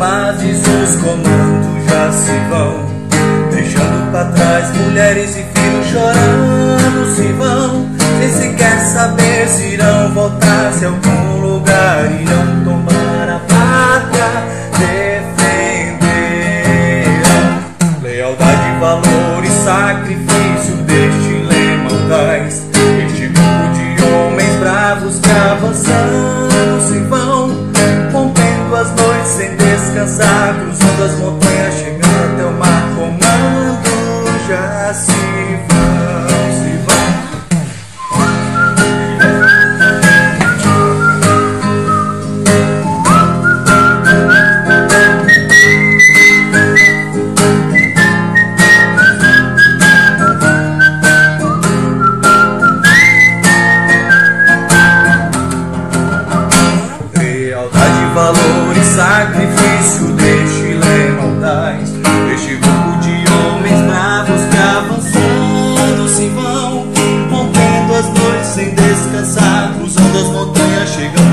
os comandos já se vão, deixando para trás mulheres e filhos chorando se vão, sem sequer saber se irão voltar se algum lugar irão tomar a pátria, defenderão. Lealdade, valor e sacrifício deste lema este grupo de homens bravos que avançando se vão, rompendo as noites sem descansar, cruzando as montanhas, valor e sacrifício deixe lema audaz, deste grupo de homens bravos que avançando se vão, rompendo as noites sem descansar, cruzando as montanhas, chegando.